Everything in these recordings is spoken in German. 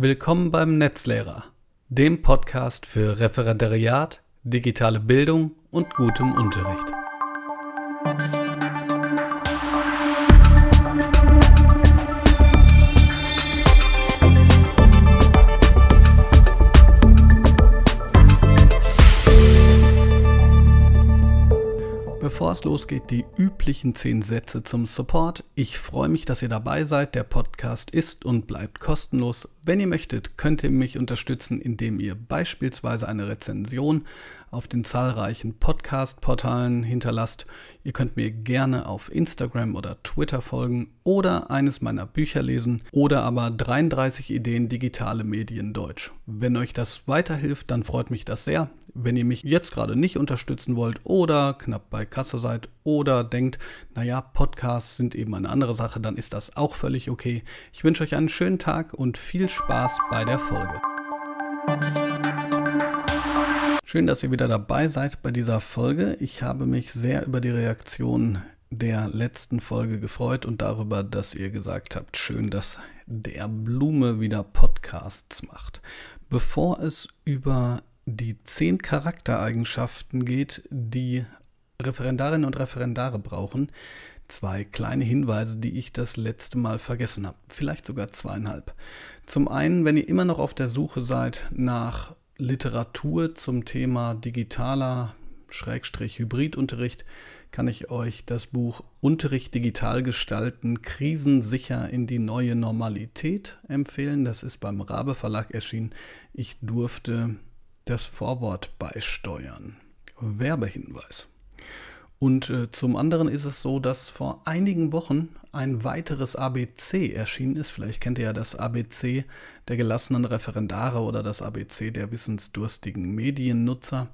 Willkommen beim Netzlehrer, dem Podcast für Referendariat, digitale Bildung und gutem Unterricht. Bevor es losgeht, die üblichen 10 Sätze zum Support. Ich freue mich, dass ihr dabei seid. Der Podcast ist und bleibt kostenlos. Wenn ihr möchtet, könnt ihr mich unterstützen, indem ihr beispielsweise eine Rezension auf den zahlreichen Podcast-Portalen hinterlasst. Ihr könnt mir gerne auf Instagram oder Twitter folgen oder eines meiner Bücher lesen oder aber 33 Ideen digitale Medien Deutsch. Wenn euch das weiterhilft, dann freut mich das sehr. Wenn ihr mich jetzt gerade nicht unterstützen wollt oder knapp bei Kasse seid oder denkt, naja, Podcasts sind eben eine andere Sache, dann ist das auch völlig okay. Ich wünsche euch einen schönen Tag und viel Spaß bei der Folge. Schön, dass ihr wieder dabei seid bei dieser Folge. Ich habe mich sehr über die Reaktion der letzten Folge gefreut und darüber, dass ihr gesagt habt, schön, dass der Blume wieder Podcasts macht. Bevor es über die zehn Charaktereigenschaften geht, die Referendarinnen und Referendare brauchen, zwei kleine Hinweise, die ich das letzte Mal vergessen habe. Vielleicht sogar zweieinhalb. Zum einen, wenn ihr immer noch auf der Suche seid nach Literatur zum Thema digitaler Schrägstrich Hybridunterricht kann ich euch das Buch Unterricht digital gestalten, krisensicher in die neue Normalität empfehlen. Das ist beim Rabe Verlag erschienen. Ich durfte das Vorwort beisteuern. Werbehinweis. Und äh, zum anderen ist es so, dass vor einigen Wochen ein weiteres ABC erschienen ist. Vielleicht kennt ihr ja das ABC der gelassenen Referendare oder das ABC der wissensdurstigen Mediennutzer.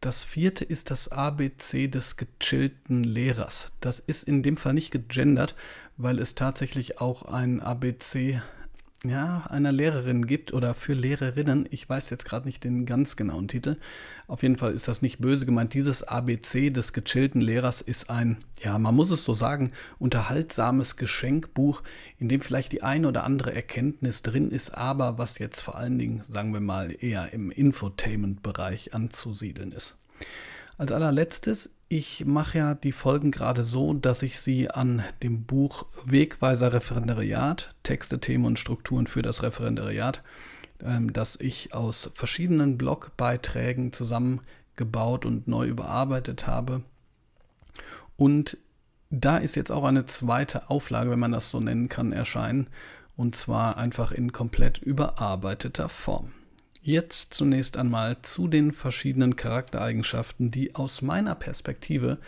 Das vierte ist das ABC des gechillten Lehrers. Das ist in dem Fall nicht gegendert, weil es tatsächlich auch ein ABC ja, einer Lehrerin gibt oder für Lehrerinnen. Ich weiß jetzt gerade nicht den ganz genauen Titel. Auf jeden Fall ist das nicht böse gemeint. Dieses ABC des gechillten Lehrers ist ein, ja, man muss es so sagen, unterhaltsames Geschenkbuch, in dem vielleicht die eine oder andere Erkenntnis drin ist, aber was jetzt vor allen Dingen, sagen wir mal, eher im Infotainment-Bereich anzusiedeln ist. Als allerletztes, ich mache ja die Folgen gerade so, dass ich sie an dem Buch Wegweiser Referendariat, Texte, Themen und Strukturen für das Referendariat, ähm, das ich aus verschiedenen Blogbeiträgen zusammengebaut und neu überarbeitet habe. Und da ist jetzt auch eine zweite Auflage, wenn man das so nennen kann, erscheinen. Und zwar einfach in komplett überarbeiteter Form. Jetzt zunächst einmal zu den verschiedenen Charaktereigenschaften, die aus meiner Perspektive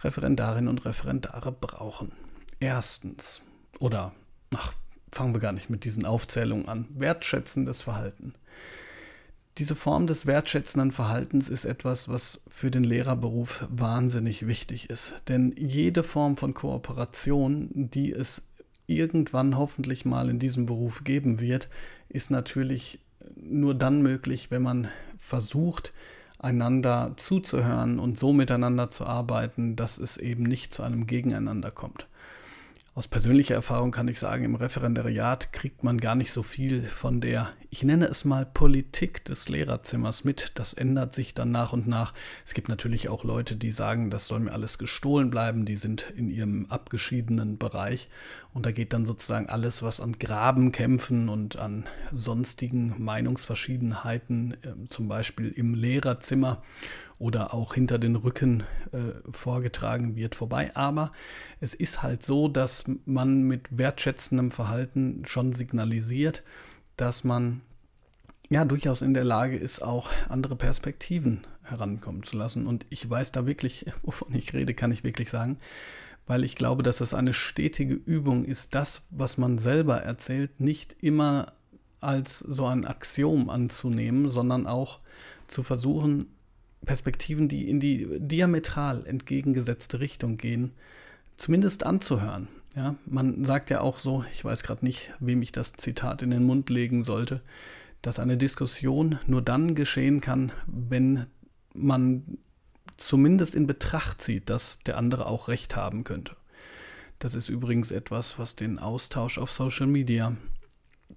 Referendarinnen und Referendare brauchen. Erstens, oder ach, fangen wir gar nicht mit diesen Aufzählungen an, wertschätzendes Verhalten. Diese Form des wertschätzenden Verhaltens ist etwas, was für den Lehrerberuf wahnsinnig wichtig ist. Denn jede Form von Kooperation, die es irgendwann hoffentlich mal in diesem Beruf geben wird, ist natürlich nur dann möglich, wenn man versucht, einander zuzuhören und so miteinander zu arbeiten, dass es eben nicht zu einem Gegeneinander kommt. Aus persönlicher Erfahrung kann ich sagen, im Referendariat kriegt man gar nicht so viel von der, ich nenne es mal Politik des Lehrerzimmers mit. Das ändert sich dann nach und nach. Es gibt natürlich auch Leute, die sagen, das soll mir alles gestohlen bleiben. Die sind in ihrem abgeschiedenen Bereich. Und da geht dann sozusagen alles, was an Grabenkämpfen und an sonstigen Meinungsverschiedenheiten, äh, zum Beispiel im Lehrerzimmer oder auch hinter den Rücken äh, vorgetragen wird, vorbei. Aber es ist halt so, dass man mit wertschätzendem Verhalten schon signalisiert, dass man ja durchaus in der Lage ist, auch andere Perspektiven herankommen zu lassen. Und ich weiß da wirklich, wovon ich rede, kann ich wirklich sagen, weil ich glaube, dass es eine stetige Übung ist, das, was man selber erzählt, nicht immer als so ein Axiom anzunehmen, sondern auch zu versuchen, Perspektiven, die in die diametral entgegengesetzte Richtung gehen, zumindest anzuhören. Ja, man sagt ja auch so, ich weiß gerade nicht, wem ich das Zitat in den Mund legen sollte, dass eine Diskussion nur dann geschehen kann, wenn man zumindest in Betracht zieht, dass der andere auch recht haben könnte. Das ist übrigens etwas, was den Austausch auf Social Media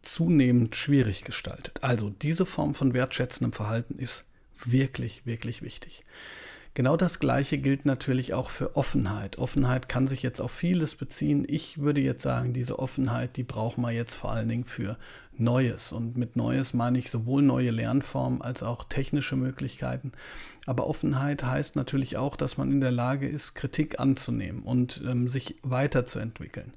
zunehmend schwierig gestaltet. Also diese Form von wertschätzendem Verhalten ist wirklich, wirklich wichtig. Genau das Gleiche gilt natürlich auch für Offenheit. Offenheit kann sich jetzt auf vieles beziehen. Ich würde jetzt sagen, diese Offenheit, die braucht man jetzt vor allen Dingen für Neues. Und mit Neues meine ich sowohl neue Lernformen als auch technische Möglichkeiten. Aber Offenheit heißt natürlich auch, dass man in der Lage ist, Kritik anzunehmen und ähm, sich weiterzuentwickeln.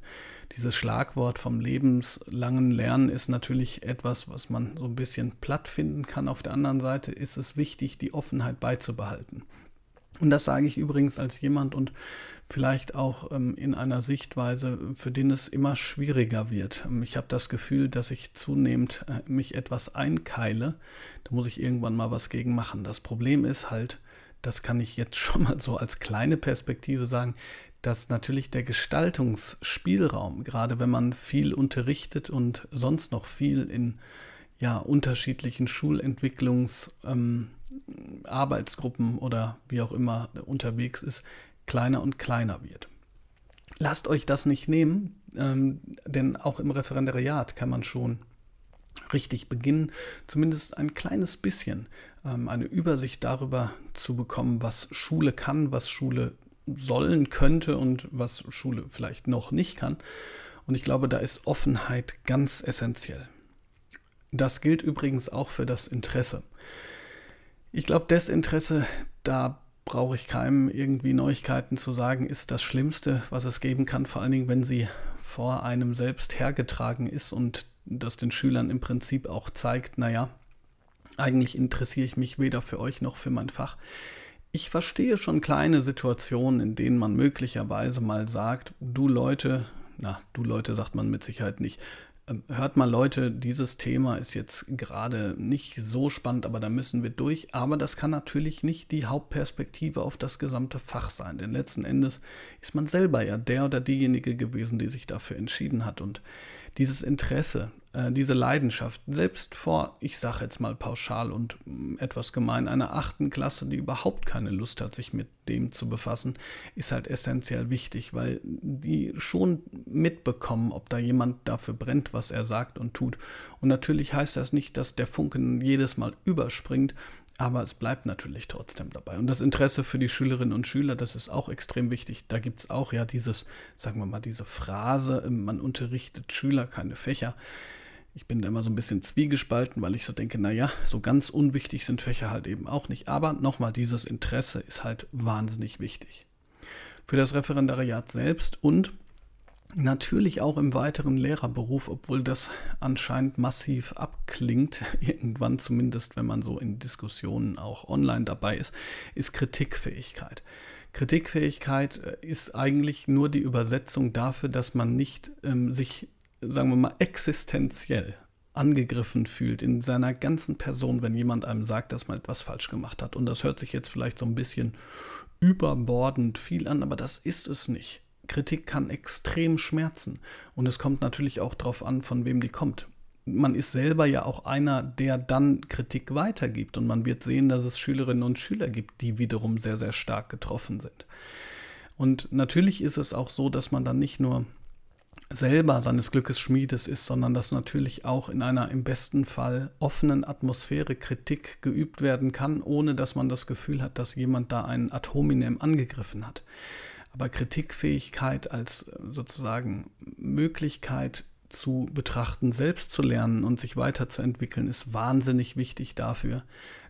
Dieses Schlagwort vom lebenslangen Lernen ist natürlich etwas, was man so ein bisschen platt finden kann. Auf der anderen Seite ist es wichtig, die Offenheit beizubehalten. Und das sage ich übrigens als jemand und vielleicht auch ähm, in einer Sichtweise, für den es immer schwieriger wird. Ähm, ich habe das Gefühl, dass ich zunehmend äh, mich etwas einkeile. Da muss ich irgendwann mal was gegen machen. Das Problem ist halt, das kann ich jetzt schon mal so als kleine Perspektive sagen, dass natürlich der Gestaltungsspielraum, gerade wenn man viel unterrichtet und sonst noch viel in ja, unterschiedlichen Schulentwicklungs- ähm, Arbeitsgruppen oder wie auch immer unterwegs ist, kleiner und kleiner wird. Lasst euch das nicht nehmen, ähm, denn auch im Referendariat kann man schon richtig beginnen, zumindest ein kleines bisschen ähm, eine Übersicht darüber zu bekommen, was Schule kann, was Schule sollen könnte und was Schule vielleicht noch nicht kann. Und ich glaube, da ist Offenheit ganz essentiell. Das gilt übrigens auch für das Interesse. Ich glaube, Desinteresse, da brauche ich keinem irgendwie Neuigkeiten zu sagen, ist das Schlimmste, was es geben kann, vor allen Dingen, wenn sie vor einem selbst hergetragen ist und das den Schülern im Prinzip auch zeigt, naja, eigentlich interessiere ich mich weder für euch noch für mein Fach. Ich verstehe schon kleine Situationen, in denen man möglicherweise mal sagt, du Leute, na, du Leute sagt man mit Sicherheit nicht, hört mal Leute, dieses Thema ist jetzt gerade nicht so spannend, aber da müssen wir durch. Aber das kann natürlich nicht die Hauptperspektive auf das gesamte Fach sein. Denn letzten Endes ist man selber ja der oder diejenige gewesen, die sich dafür entschieden hat. Und dieses Interesse, äh, diese Leidenschaft, selbst vor, ich sage jetzt mal pauschal und mm, etwas gemein, einer achten Klasse, die überhaupt keine Lust hat, sich mit dem zu befassen, ist halt essentiell wichtig, weil die schon mitbekommen, ob da jemand dafür brennt, was er sagt und tut. Und natürlich heißt das nicht, dass der Funken jedes Mal überspringt, aber es bleibt natürlich trotzdem dabei. Und das Interesse für die Schülerinnen und Schüler, das ist auch extrem wichtig. Da gibt es auch ja dieses, sagen wir mal, diese Phrase, man unterrichtet Schüler, keine Fächer. Ich bin da immer so ein bisschen zwiegespalten, weil ich so denke, naja, so ganz unwichtig sind Fächer halt eben auch nicht. Aber nochmal, dieses Interesse ist halt wahnsinnig wichtig. Für das Referendariat selbst und Natürlich auch im weiteren Lehrerberuf, obwohl das anscheinend massiv abklingt, irgendwann zumindest, wenn man so in Diskussionen auch online dabei ist, ist Kritikfähigkeit. Kritikfähigkeit äh, ist eigentlich nur die Übersetzung dafür, dass man nicht ähm, sich, sagen wir mal, existenziell angegriffen fühlt in seiner ganzen Person, wenn jemand einem sagt, dass man etwas falsch gemacht hat. Und das hört sich jetzt vielleicht so ein bisschen überbordend viel an, aber das ist es nicht. Kritik kann extrem schmerzen. Und es kommt natürlich auch darauf an, von wem die kommt. Man ist selber ja auch einer, der dann Kritik weitergibt. Und man wird sehen, dass es Schülerinnen und Schüler gibt, die wiederum sehr, sehr stark getroffen sind. Und natürlich ist es auch so, dass man dann nicht nur selber seines Glückes Schmiedes ist, sondern dass natürlich auch in einer im besten Fall offenen Atmosphäre Kritik geübt werden kann, ohne dass man das Gefühl hat, dass jemand da einen Ad hominem angegriffen hat. Aber Kritikfähigkeit als äh, sozusagen Möglichkeit zu betrachten, selbst zu lernen und sich weiterzuentwickeln, ist wahnsinnig wichtig dafür,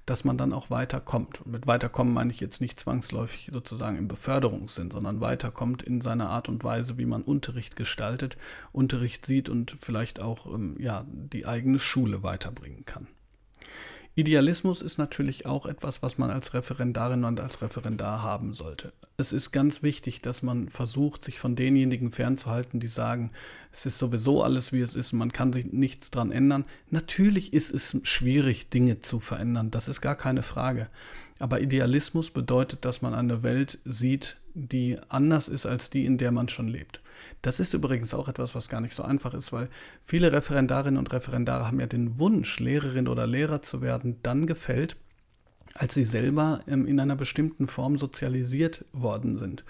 dass man dann auch weiterkommt. Und mit weiterkommen meine ich jetzt nicht zwangsläufig sozusagen im Beförderungssinn, sondern weiterkommt in seiner Art und Weise, wie man Unterricht gestaltet, Unterricht sieht und vielleicht auch ähm, ja, die eigene Schule weiterbringen kann. Idealismus ist natürlich auch etwas, was man als Referendarin und als Referendar haben sollte. Es ist ganz wichtig, dass man versucht, sich von denjenigen fernzuhalten, die sagen, es ist sowieso alles, wie es ist, man kann sich nichts dran ändern. Natürlich ist es schwierig, Dinge zu verändern, das ist gar keine Frage. Aber Idealismus bedeutet, dass man eine Welt sieht, die anders ist als die, in der man schon lebt. Das ist übrigens auch etwas, was gar nicht so einfach ist, weil viele Referendarinnen und Referendare haben ja den Wunsch, Lehrerin oder Lehrer zu werden, dann gefällt, als sie selber ähm, in einer bestimmten Form sozialisiert worden sind.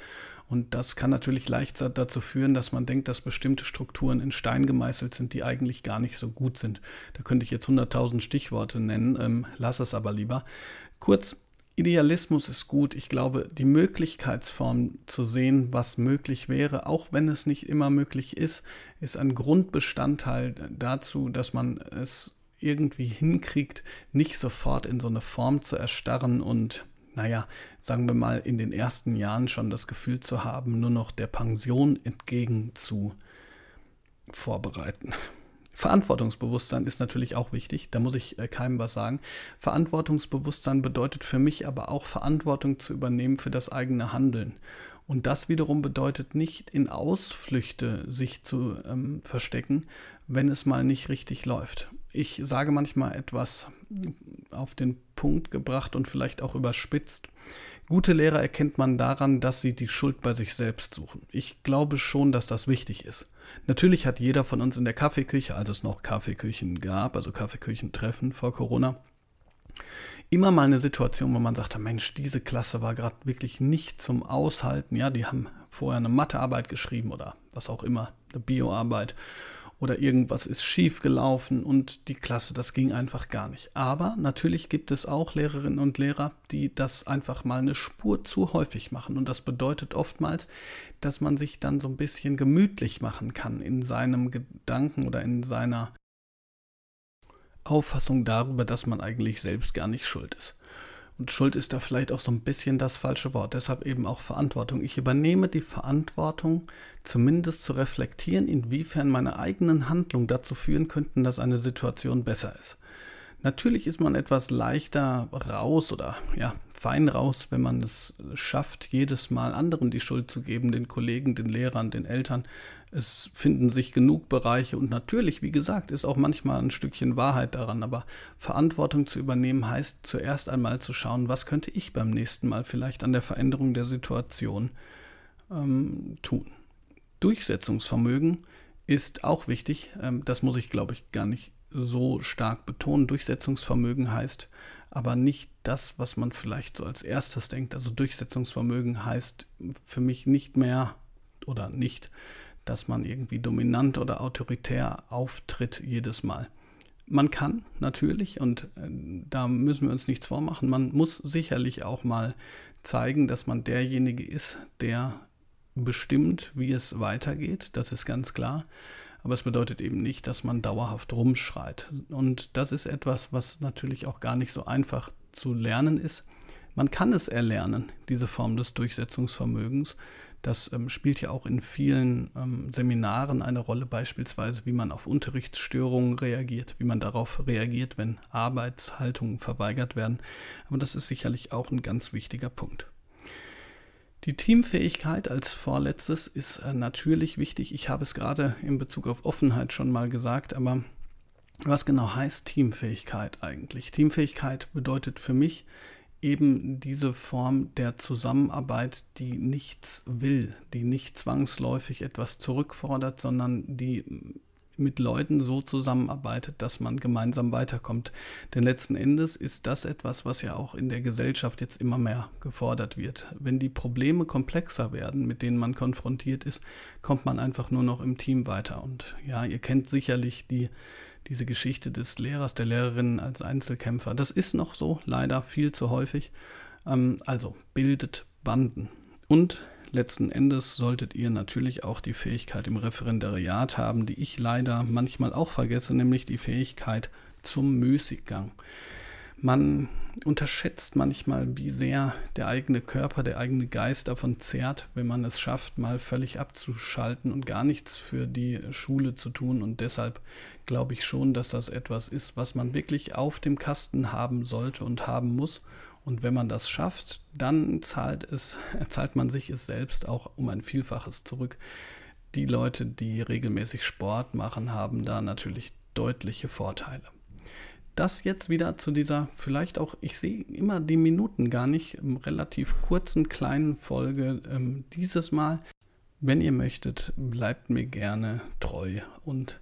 Und das kann natürlich leicht dazu führen, dass man denkt, dass bestimmte Strukturen in Stein gemeißelt sind, die eigentlich gar nicht so gut sind. Da könnte ich jetzt 100.000 Stichworte nennen, ähm, lass es aber lieber. Kurz, Idealismus ist gut. Ich glaube, die Möglichkeitsform zu sehen, was möglich wäre, auch wenn es nicht immer möglich ist, ist ein Grundbestandteil dazu, dass man es irgendwie hinkriegt, nicht sofort in so eine Form zu erstarren und naja, sagen wir mal, in den ersten Jahren schon das Gefühl zu haben, nur noch der Pension entgegen zu vorbereiten. Verantwortungsbewusstsein ist natürlich auch wichtig, da muss ich äh, keinem was sagen. Verantwortungsbewusstsein bedeutet für mich aber auch Verantwortung zu übernehmen für das eigene Handeln. Und das wiederum bedeutet nicht in Ausflüchte sich zu ähm, verstecken, wenn es mal nicht richtig läuft. Ich sage manchmal etwas auf den Punkt gebracht und vielleicht auch überspitzt. Gute Lehrer erkennt man daran, dass sie die Schuld bei sich selbst suchen. Ich glaube schon, dass das wichtig ist. Natürlich hat jeder von uns in der Kaffeeküche, als es noch Kaffeeküchen gab, also Kaffeeküchentreffen vor Corona, immer mal eine Situation, wo man sagte, Mensch, diese Klasse war gerade wirklich nicht zum Aushalten. Ja, die haben vorher eine Mathearbeit geschrieben oder was auch immer, eine Bioarbeit oder irgendwas ist schief gelaufen und die Klasse, das ging einfach gar nicht. Aber natürlich gibt es auch Lehrerinnen und Lehrer, die das einfach mal eine Spur zu häufig machen. Und das bedeutet oftmals, dass man sich dann so ein bisschen gemütlich machen kann in seinem Gedanken oder in seiner Auffassung darüber, dass man eigentlich selbst gar nicht schuld ist. Und Schuld ist da vielleicht auch so ein bisschen das falsche Wort. Deshalb eben auch Verantwortung. Ich übernehme die Verantwortung, zumindest zu reflektieren, inwiefern meine eigenen Handlungen dazu führen könnten, dass eine Situation besser ist. Natürlich ist man etwas leichter raus oder ja, fein raus, wenn man es schafft, jedes Mal anderen die Schuld zu geben, den Kollegen, den Lehrern, den Eltern, es finden sich genug Bereiche und natürlich, wie gesagt, ist auch manchmal ein Stückchen Wahrheit daran, aber Verantwortung zu übernehmen heißt zuerst einmal zu schauen, was könnte ich beim nächsten Mal vielleicht an der Veränderung der Situation ähm, tun. Durchsetzungsvermögen ist auch wichtig, ähm, das muss ich glaube ich gar nicht so stark betonen. Durchsetzungsvermögen heißt aber nicht das, was man vielleicht so als erstes denkt. Also Durchsetzungsvermögen heißt für mich nicht mehr oder nicht dass man irgendwie dominant oder autoritär auftritt jedes Mal. Man kann natürlich, und äh, da müssen wir uns nichts vormachen, man muss sicherlich auch mal zeigen, dass man derjenige ist, der bestimmt, wie es weitergeht. Das ist ganz klar. Aber es bedeutet eben nicht, dass man dauerhaft rumschreit. Und das ist etwas, was natürlich auch gar nicht so einfach zu lernen ist. Man kann es erlernen, diese Form des Durchsetzungsvermögens. Das ähm, spielt ja auch in vielen ähm, Seminaren eine Rolle, beispielsweise wie man auf Unterrichtsstörungen reagiert, wie man darauf reagiert, wenn Arbeitshaltungen verweigert werden. Aber das ist sicherlich auch ein ganz wichtiger Punkt. Die Teamfähigkeit als vorletztes ist äh, natürlich wichtig. Ich habe es gerade in Bezug auf Offenheit schon mal gesagt, aber was genau heißt Teamfähigkeit eigentlich? Teamfähigkeit bedeutet für mich, eben diese Form der Zusammenarbeit, die nichts will, die nicht zwangsläufig etwas zurückfordert, sondern die mit Leuten so zusammenarbeitet, dass man gemeinsam weiterkommt. Denn letzten Endes ist das etwas, was ja auch in der Gesellschaft jetzt immer mehr gefordert wird. Wenn die Probleme komplexer werden, mit denen man konfrontiert ist, kommt man einfach nur noch im Team weiter. Und ja, ihr kennt sicherlich die diese Geschichte des Lehrers, der Lehrerin als Einzelkämpfer. Das ist noch so, leider viel zu häufig. Ähm, also bildet Banden. Und letzten Endes solltet ihr natürlich auch die Fähigkeit im Referendariat haben, die ich leider manchmal auch vergesse, nämlich die Fähigkeit zum Müßiggang. Man unterschätzt manchmal, wie sehr der eigene Körper, der eigene Geist davon zehrt, wenn man es schafft, mal völlig abzuschalten und gar nichts für die Schule zu tun. Und deshalb glaube ich schon, dass das etwas ist, was man wirklich auf dem Kasten haben sollte und haben muss. Und wenn man das schafft, dann zahlt es, zahlt man sich es selbst auch um ein Vielfaches zurück. Die Leute, die regelmäßig Sport machen, haben da natürlich deutliche Vorteile das jetzt wieder zu dieser, vielleicht auch, ich sehe immer die Minuten gar nicht, relativ kurzen kleinen Folge ähm, dieses Mal. Wenn ihr möchtet, bleibt mir gerne treu und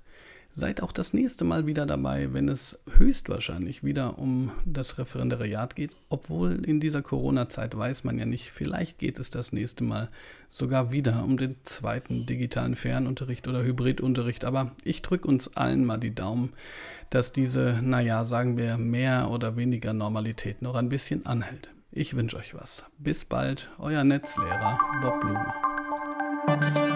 Seid auch das nächste Mal wieder dabei, wenn es höchstwahrscheinlich wieder um das Referendariat geht. Obwohl in dieser Corona-Zeit weiß man ja nicht, vielleicht geht es das nächste Mal sogar wieder um den zweiten digitalen Fernunterricht oder Hybridunterricht. Aber ich drücke uns allen mal die Daumen, dass diese, naja, sagen wir, mehr oder weniger Normalität noch ein bisschen anhält. Ich wünsche euch was. Bis bald, euer Netzlehrer Bob Blume.